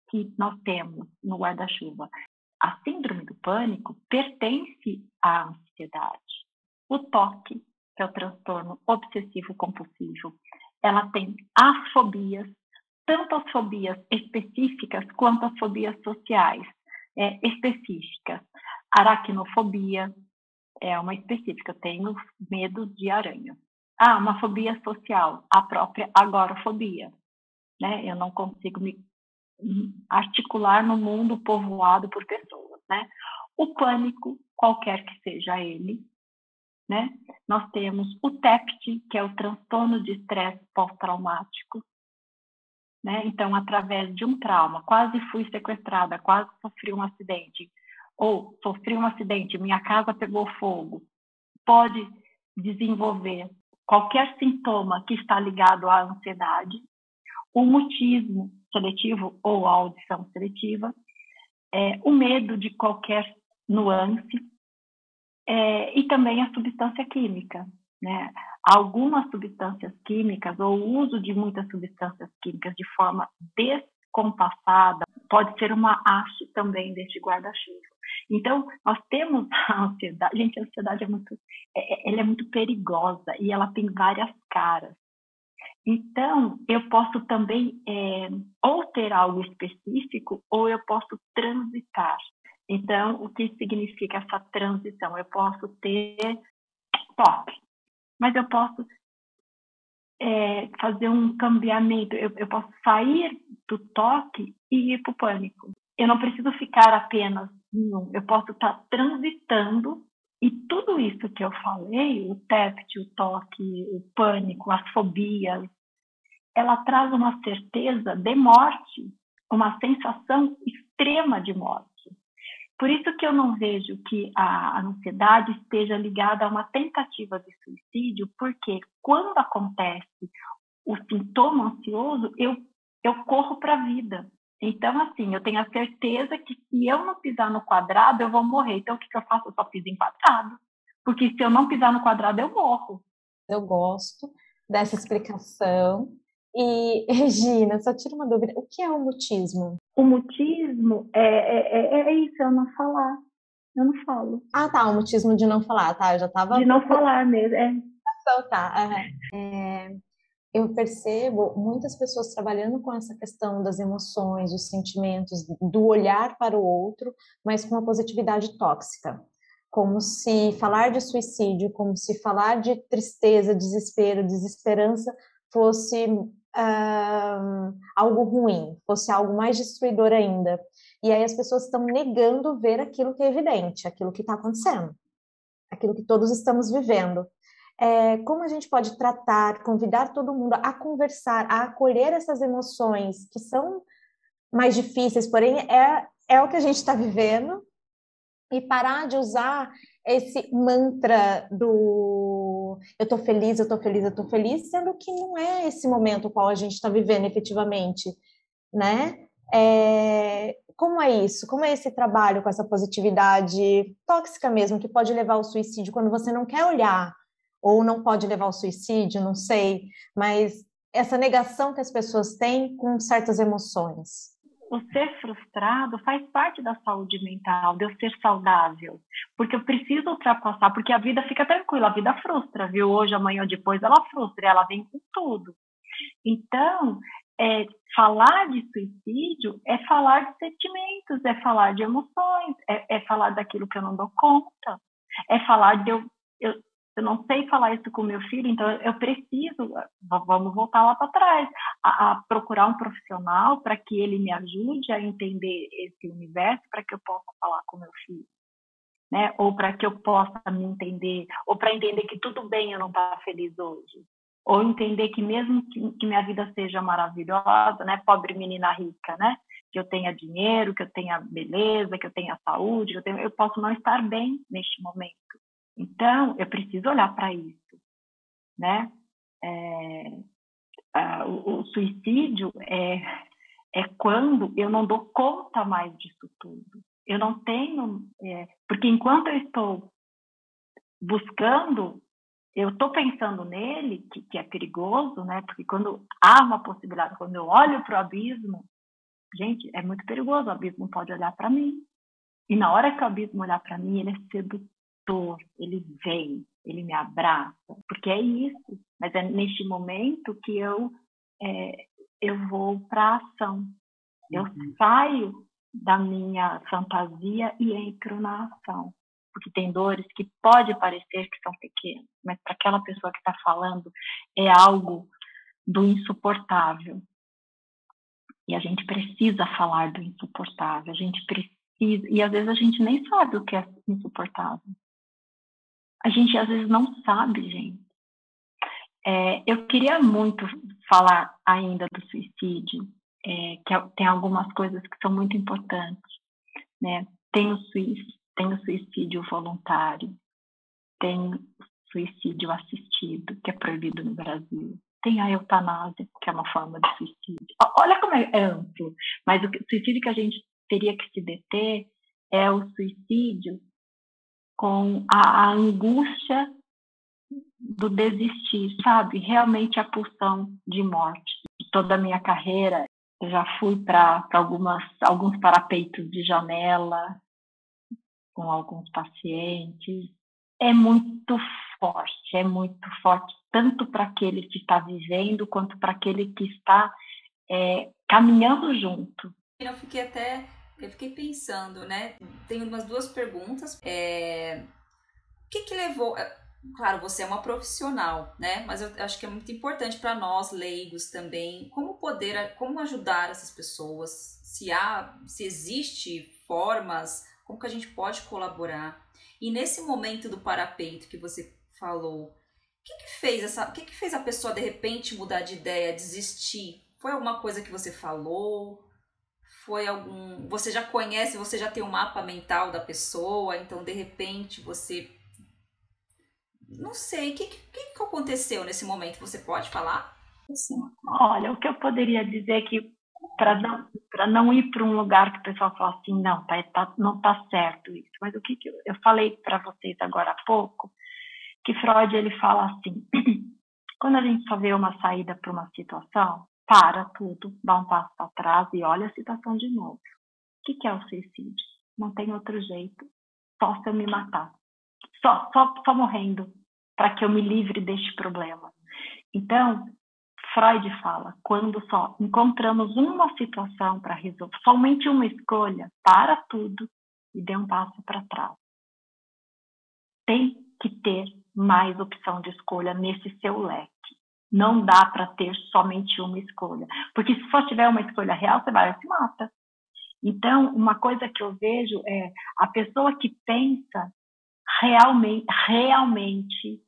que nós temos no guarda-chuva? A síndrome do pânico pertence à ansiedade. O toque, que é o transtorno obsessivo compulsivo, ela tem as fobias, tanto as fobias específicas quanto as fobias sociais é, específicas. Aracnofobia, é uma específica. Eu tenho medo de aranha. Ah, uma fobia social, a própria agorafobia. Né? Eu não consigo me articular no mundo povoado por pessoas. Né? O pânico, qualquer que seja ele. Né? Nós temos o TEPT, que é o transtorno de estresse pós-traumático. Né? Então, através de um trauma, quase fui sequestrada, quase sofri um acidente, ou sofri um acidente, minha casa pegou fogo, pode desenvolver qualquer sintoma que está ligado à ansiedade, o mutismo seletivo ou a audição seletiva, é, o medo de qualquer nuance é, e também a substância química. Né? Algumas substâncias químicas ou o uso de muitas substâncias químicas de forma descompassada pode ser uma haste também deste guarda-chuva. Então, nós temos (laughs) a ansiedade. Gente, a ansiedade é muito, é, é, ela é muito perigosa e ela tem várias caras. Então, eu posso também é, ou ter algo específico ou eu posso transitar. Então, o que significa essa transição? Eu posso ter toque, mas eu posso é, fazer um cambiamento, eu, eu posso sair do toque e ir para o pânico. Eu não preciso ficar apenas Eu posso estar tá transitando e tudo isso que eu falei, o TEPT, o toque, o pânico, as fobias, ela traz uma certeza de morte, uma sensação extrema de morte. Por isso que eu não vejo que a ansiedade esteja ligada a uma tentativa de suicídio, porque quando acontece o sintoma ansioso, eu, eu corro para a vida. Então, assim, eu tenho a certeza que se eu não pisar no quadrado, eu vou morrer. Então, o que, que eu faço? Eu só piso em quadrado. Porque se eu não pisar no quadrado, eu morro. Eu gosto dessa explicação. E, (laughs) Regina, só tira uma dúvida: o que é o mutismo? O mutismo é, é, é, é isso, é não falar. Eu não falo. Ah, tá, o mutismo de não falar, tá? Eu já tava. De não falar mesmo, é. Então, tá. É, eu percebo muitas pessoas trabalhando com essa questão das emoções, dos sentimentos, do olhar para o outro, mas com uma positividade tóxica. Como se falar de suicídio, como se falar de tristeza, desespero, desesperança fosse algo ruim, fosse algo mais destruidor ainda. E aí as pessoas estão negando ver aquilo que é evidente, aquilo que está acontecendo, aquilo que todos estamos vivendo. É, como a gente pode tratar, convidar todo mundo a conversar, a acolher essas emoções que são mais difíceis, porém é, é o que a gente está vivendo, e parar de usar esse mantra do eu tô feliz, eu tô feliz, eu tô feliz, sendo que não é esse momento qual a gente está vivendo efetivamente, né? É, como é isso? Como é esse trabalho com essa positividade tóxica mesmo, que pode levar ao suicídio quando você não quer olhar, ou não pode levar ao suicídio, não sei, mas essa negação que as pessoas têm com certas emoções o ser frustrado faz parte da saúde mental, de eu ser saudável. Porque eu preciso ultrapassar, porque a vida fica tranquila, a vida frustra, viu? Hoje, amanhã ou depois ela frustra, ela vem com tudo. Então, é, falar de suicídio é falar de sentimentos, é falar de emoções, é, é falar daquilo que eu não dou conta, é falar de eu, eu eu não sei falar isso com meu filho, então eu preciso, vamos voltar lá para trás, a, a, procurar um profissional para que ele me ajude a entender esse universo, para que eu possa falar com meu filho, né? Ou para que eu possa me entender, ou para entender que tudo bem eu não estar tá feliz hoje, ou entender que mesmo que, que minha vida seja maravilhosa, né? Pobre menina rica, né? Que eu tenha dinheiro, que eu tenha beleza, que eu tenha saúde, eu, tenha, eu posso não estar bem neste momento então, eu preciso olhar para isso, né? É, a, o, o, suicídio é, é quando eu não dou conta mais disso tudo. Eu não tenho, é, porque enquanto eu estou buscando, eu estou pensando nele, que, que, é perigoso, né? Porque quando há uma possibilidade, quando eu olho para o abismo, gente, é muito perigoso. O abismo pode olhar para mim. E na hora que o abismo olhar para mim, ele é sedutor ele vem, ele me abraça, porque é isso. Mas é neste momento que eu é, eu vou para a ação. Eu uhum. saio da minha fantasia e entro na ação. Porque tem dores que pode parecer que são pequenas, mas para aquela pessoa que está falando é algo do insuportável. E a gente precisa falar do insuportável, a gente precisa, e às vezes a gente nem sabe o que é insuportável a gente às vezes não sabe, gente. É, eu queria muito falar ainda do suicídio, é, que é, tem algumas coisas que são muito importantes, né? Tem o suicídio, tem o suicídio voluntário, tem o suicídio assistido, que é proibido no Brasil. Tem a eutanásia, que é uma forma de suicídio. Olha como é amplo, mas o suicídio que a gente teria que se deter é o suicídio com a, a angústia do desistir, sabe? Realmente a pulsão de morte. Toda a minha carreira, eu já fui para alguns parapeitos de janela com alguns pacientes. É muito forte, é muito forte, tanto para aquele que está vivendo, quanto para aquele que está é, caminhando junto. Eu fiquei até eu fiquei pensando, né? Tenho umas duas perguntas. É... O que que levou... É, claro, você é uma profissional, né? Mas eu acho que é muito importante para nós leigos também, como poder, como ajudar essas pessoas, se há, se existe formas como que a gente pode colaborar. E nesse momento do parapeito que você falou, o que, que fez essa, o que, que fez a pessoa de repente mudar de ideia, desistir? Foi alguma coisa que você falou? Foi algum, você já conhece, você já tem o um mapa mental da pessoa, então de repente você não sei, o que, que, que aconteceu nesse momento? Você pode falar? Olha, o que eu poderia dizer é que para não, não ir para um lugar que o pessoal fala assim, não, tá, tá, não está certo isso. Mas o que, que eu, eu falei para vocês agora há pouco, que Freud ele fala assim, (clears throat) quando a gente só vê uma saída para uma situação, para tudo, dá um passo para trás e olha a situação de novo. O que, que é o suicídio? Não tem outro jeito, só se eu me matar. Só, só, só morrendo, para que eu me livre deste problema. Então, Freud fala, quando só encontramos uma situação para resolver, somente uma escolha, para tudo e dê um passo para trás. Tem que ter mais opção de escolha nesse seu leque. Não dá para ter somente uma escolha. Porque se só tiver uma escolha real, você vai se mata. Então, uma coisa que eu vejo é a pessoa que pensa realmente, realmente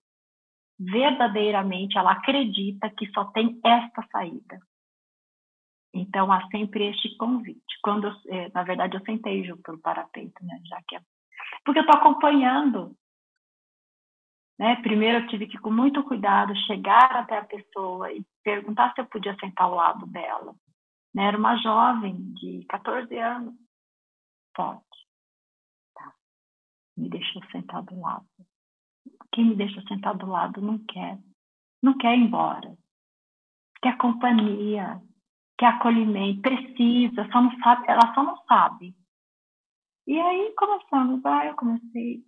verdadeiramente ela acredita que só tem esta saída. Então há sempre este convite. Quando eu, é, na verdade eu sentei junto pelo parapeito, né, já que é, porque eu estou acompanhando. Né? Primeiro eu tive que com muito cuidado chegar até a pessoa e perguntar se eu podia sentar ao lado dela. Né? Era uma jovem de 14 anos. Pode. Tá. Me deixou sentar do lado. Quem me deixa sentar do lado não quer. Não quer ir embora. Quer companhia, quer acolhimento, precisa, só não sabe, ela só não sabe. E aí começamos, aí eu comecei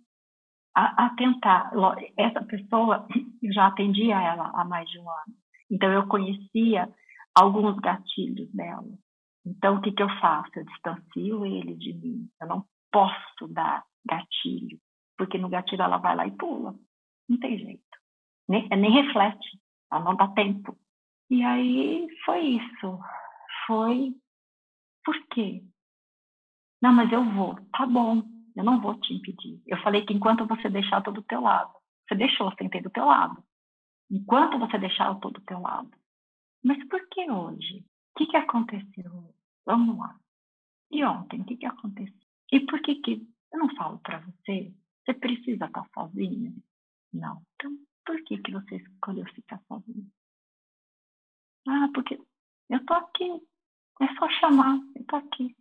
a, a tentar. Essa pessoa, eu já atendia ela há mais de um ano. Então eu conhecia alguns gatilhos dela. Então o que, que eu faço? Eu distancio ele de mim. Eu não posso dar gatilho, porque no gatilho ela vai lá e pula. Não tem jeito. Nem, nem reflete, ela não dá tempo. E aí foi isso. Foi. Por quê? Não, mas eu vou. Tá bom, eu não vou te impedir. Eu falei que enquanto você deixar, eu tô do teu lado. Você deixou, sentei do teu lado. Enquanto você deixar, eu tô do teu lado. Mas por que hoje? O que, que aconteceu? Vamos lá. E ontem, o que, que aconteceu? E por que que eu não falo para você? Você precisa estar sozinha? Não. Então, por que, que você escolheu ficar sozinho? Ah, porque eu tô aqui. É só chamar, eu tô aqui.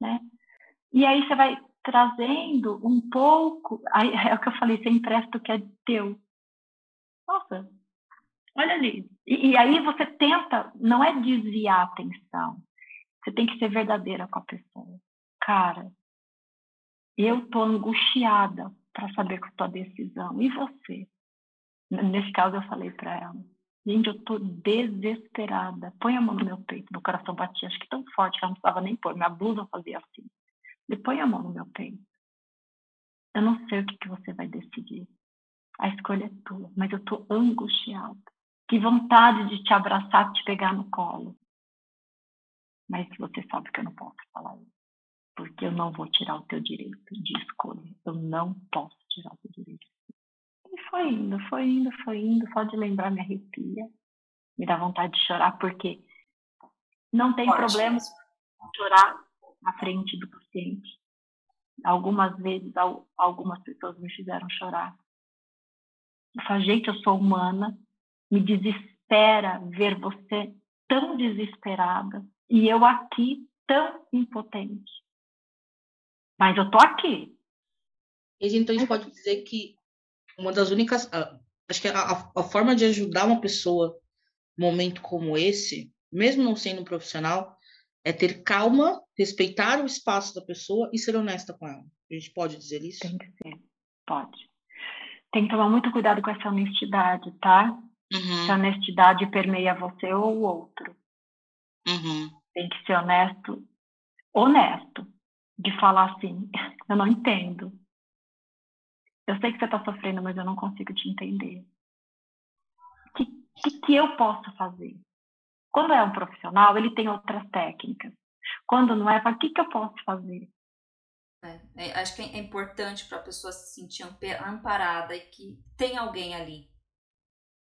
Né? E aí você vai trazendo um pouco. É o que eu falei, você empresta o que é teu. Nossa, olha ali. E, e aí você tenta, não é desviar a atenção. Você tem que ser verdadeira com a pessoa. Cara, eu tô angustiada para saber qual a tua decisão. E você? Nesse caso, eu falei para ela: Gente, eu estou desesperada. Põe a mão no meu peito. Meu coração batia, acho que tão forte que ela não precisava nem pôr. Minha blusa fazia assim. E põe a mão no meu peito. Eu não sei o que, que você vai decidir. A escolha é tua, mas eu estou angustiada. Que vontade de te abraçar, de te pegar no colo. Mas você sabe que eu não posso falar isso porque eu não vou tirar o teu direito de escolha. Eu não posso tirar o teu direito. E foi indo, foi indo, foi indo. Só de lembrar me arrepia. Me dá vontade de chorar, porque não tem Pode. problema chorar na frente do paciente. Algumas vezes, algumas pessoas me fizeram chorar. Eu falo, gente, eu sou humana. Me desespera ver você tão desesperada e eu aqui tão impotente. Mas eu tô aqui. Então a gente pode dizer que uma das únicas. Acho que a, a forma de ajudar uma pessoa num momento como esse, mesmo não sendo um profissional, é ter calma, respeitar o espaço da pessoa e ser honesta com ela. A gente pode dizer isso? Tem que ser, pode. Tem que tomar muito cuidado com essa honestidade, tá? Uhum. Essa honestidade permeia você ou o outro. Uhum. Tem que ser honesto, honesto de falar assim: eu não entendo. Eu sei que você está sofrendo, mas eu não consigo te entender. O que, que, que eu posso fazer? Quando é um profissional, ele tem outras técnicas. Quando não é, o que, que eu posso fazer? É, é, acho que é importante para a pessoa se sentir amparada e que tem alguém ali.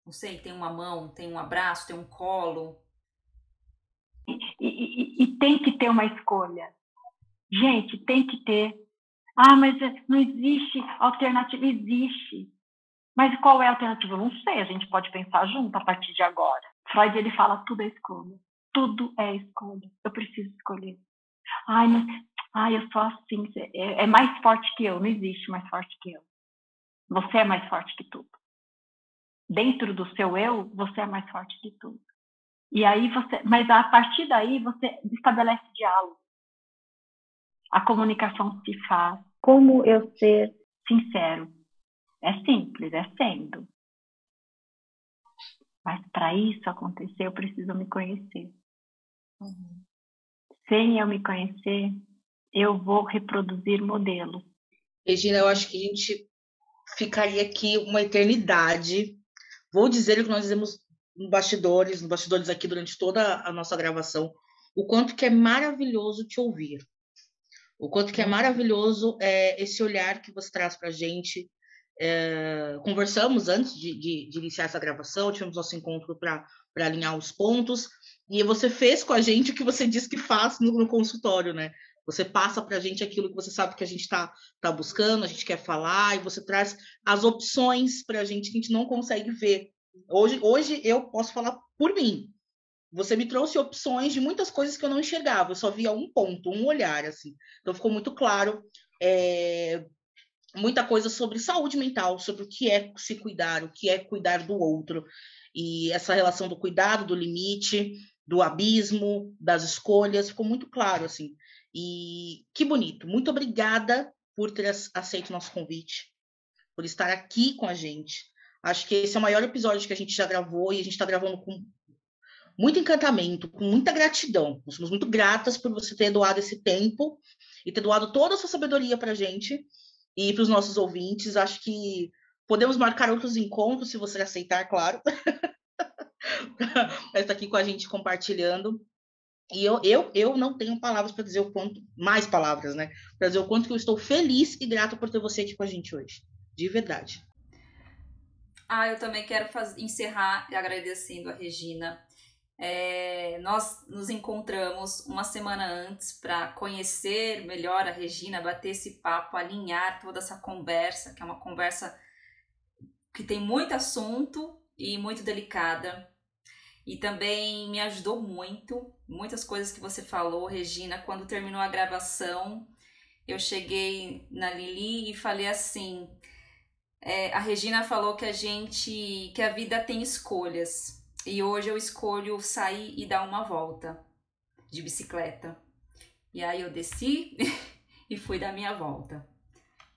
Não sei, tem uma mão, tem um abraço, tem um colo. E, e, e tem que ter uma escolha. Gente, tem que ter. Ah, mas não existe alternativa. Existe. Mas qual é a alternativa? Não sei, a gente pode pensar junto a partir de agora. Freud ele fala tudo é escolha. Tudo é escolha. Eu preciso escolher. Ai, mas ai, eu sou assim. É, é mais forte que eu. Não existe mais forte que eu. Você é mais forte que tudo. Dentro do seu eu, você é mais forte que tudo. E aí você, mas a partir daí você estabelece diálogo. A comunicação se faz. Como eu ser sincero? É simples, é sendo. Mas para isso acontecer, eu preciso me conhecer. Uhum. Sem eu me conhecer, eu vou reproduzir modelo. Regina, eu acho que a gente ficaria aqui uma eternidade. Vou dizer o que nós dizemos no bastidores, no bastidores aqui durante toda a nossa gravação, o quanto que é maravilhoso te ouvir. O quanto que é maravilhoso é, esse olhar que você traz para a gente, é, conversamos antes de, de, de, iniciar essa gravação, tivemos nosso encontro para alinhar os pontos, e você fez com a gente o que você disse que faz no, no consultório, né? Você passa para a gente aquilo que você sabe que a gente está tá buscando, a gente quer falar, e você traz as opções para a gente que a gente não consegue ver. Hoje, hoje eu posso falar por mim. Você me trouxe opções de muitas coisas que eu não enxergava, eu só via um ponto, um olhar, assim. Então ficou muito claro é, muita coisa sobre saúde mental, sobre o que é se cuidar, o que é cuidar do outro, e essa relação do cuidado, do limite, do abismo, das escolhas, ficou muito claro, assim. E que bonito. Muito obrigada por ter aceito nosso convite, por estar aqui com a gente. Acho que esse é o maior episódio que a gente já gravou e a gente está gravando com muito encantamento, com muita gratidão. Nós somos muito gratas por você ter doado esse tempo e ter doado toda a sua sabedoria para a gente e para os nossos ouvintes. Acho que podemos marcar outros encontros, se você aceitar, claro. (laughs) Para estar aqui com a gente compartilhando. E eu, eu, eu não tenho palavras para dizer o quanto, mais palavras, né? Para dizer o quanto que eu estou feliz e grata por ter você aqui com a gente hoje. De verdade. Ah, eu também quero faz... encerrar agradecendo a Regina é, nós nos encontramos uma semana antes para conhecer melhor a Regina, bater esse papo, alinhar toda essa conversa, que é uma conversa que tem muito assunto e muito delicada. E também me ajudou muito, muitas coisas que você falou, Regina. Quando terminou a gravação, eu cheguei na Lili e falei assim: é, a Regina falou que a gente, que a vida tem escolhas e hoje eu escolho sair e dar uma volta de bicicleta. E aí eu desci (laughs) e fui dar minha volta.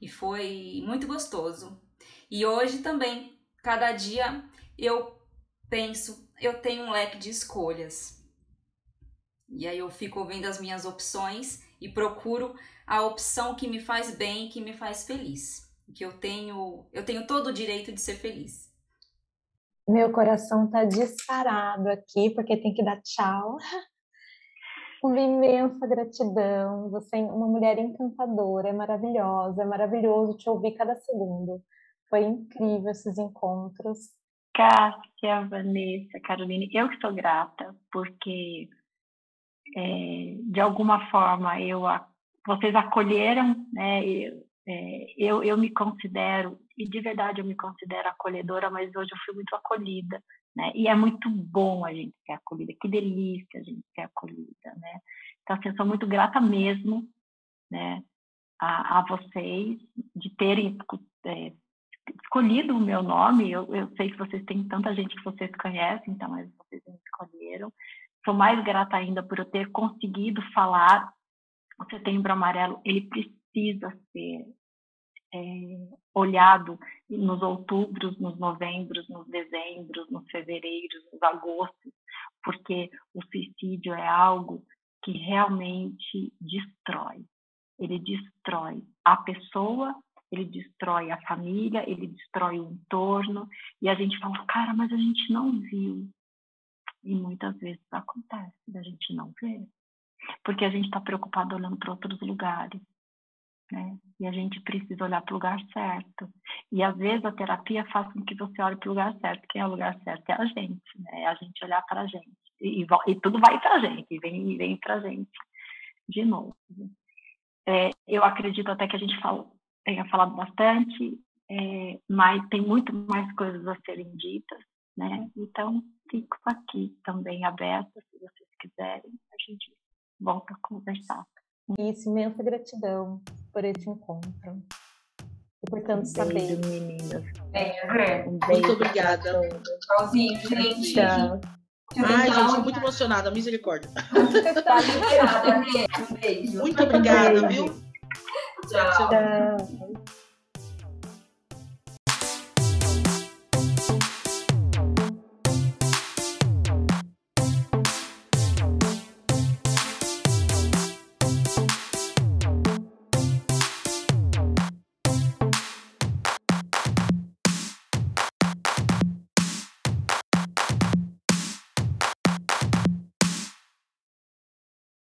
E foi muito gostoso. E hoje também, cada dia eu penso, eu tenho um leque de escolhas. E aí eu fico ouvindo as minhas opções e procuro a opção que me faz bem, que me faz feliz. Que eu tenho, eu tenho todo o direito de ser feliz. Meu coração está disparado aqui, porque tem que dar tchau. (laughs) Uma imensa gratidão. Você é uma mulher encantadora, é maravilhosa, é maravilhoso te ouvir cada segundo. Foi incrível esses encontros. Cássia, Vanessa, Caroline, eu que estou grata, porque é, de alguma forma eu, vocês acolheram, né? Eu, é, eu, eu me considero e de verdade eu me considero acolhedora, mas hoje eu fui muito acolhida, né? E é muito bom a gente ser acolhida, que delícia a gente ser acolhida, né? Então, assim, eu sou muito grata mesmo, né, a, a vocês de terem é, escolhido o meu nome. Eu, eu sei que vocês têm tanta gente que vocês conhecem, então, mas vocês me escolheram. Sou mais grata ainda por eu ter conseguido falar. O Setembro Amarelo, ele precisa ser é, olhado nos outubros, nos novembros, nos dezembros, nos fevereiros, nos agostos, porque o suicídio é algo que realmente destrói. Ele destrói a pessoa, ele destrói a família, ele destrói o entorno, e a gente fala, cara, mas a gente não viu. E muitas vezes acontece da gente não ver, porque a gente está preocupado olhando para outros lugares né? E a gente precisa olhar para o lugar certo. E às vezes a terapia faz com que você olhe para o lugar certo. Quem é o lugar certo? É a gente, né? É a gente olhar para a gente. E, e, e, tudo vai para a gente, e vem, vem para a gente de novo. É, eu acredito até que a gente fala, tenha falado bastante, é, mas tem muito mais coisas a serem ditas, né? Então, fico aqui também aberta, se vocês quiserem, a gente volta a conversar. Isso, imensa gratidão por esse encontro. E por tanto um saber. meninas. É, um Muito obrigada. Tchauzinho, gente. Tchau. Ai, gente, tô muito emocionada, misericórdia. (laughs) Tá liberada. Um beijo. Muito obrigada, viu? Tchau. Tchau.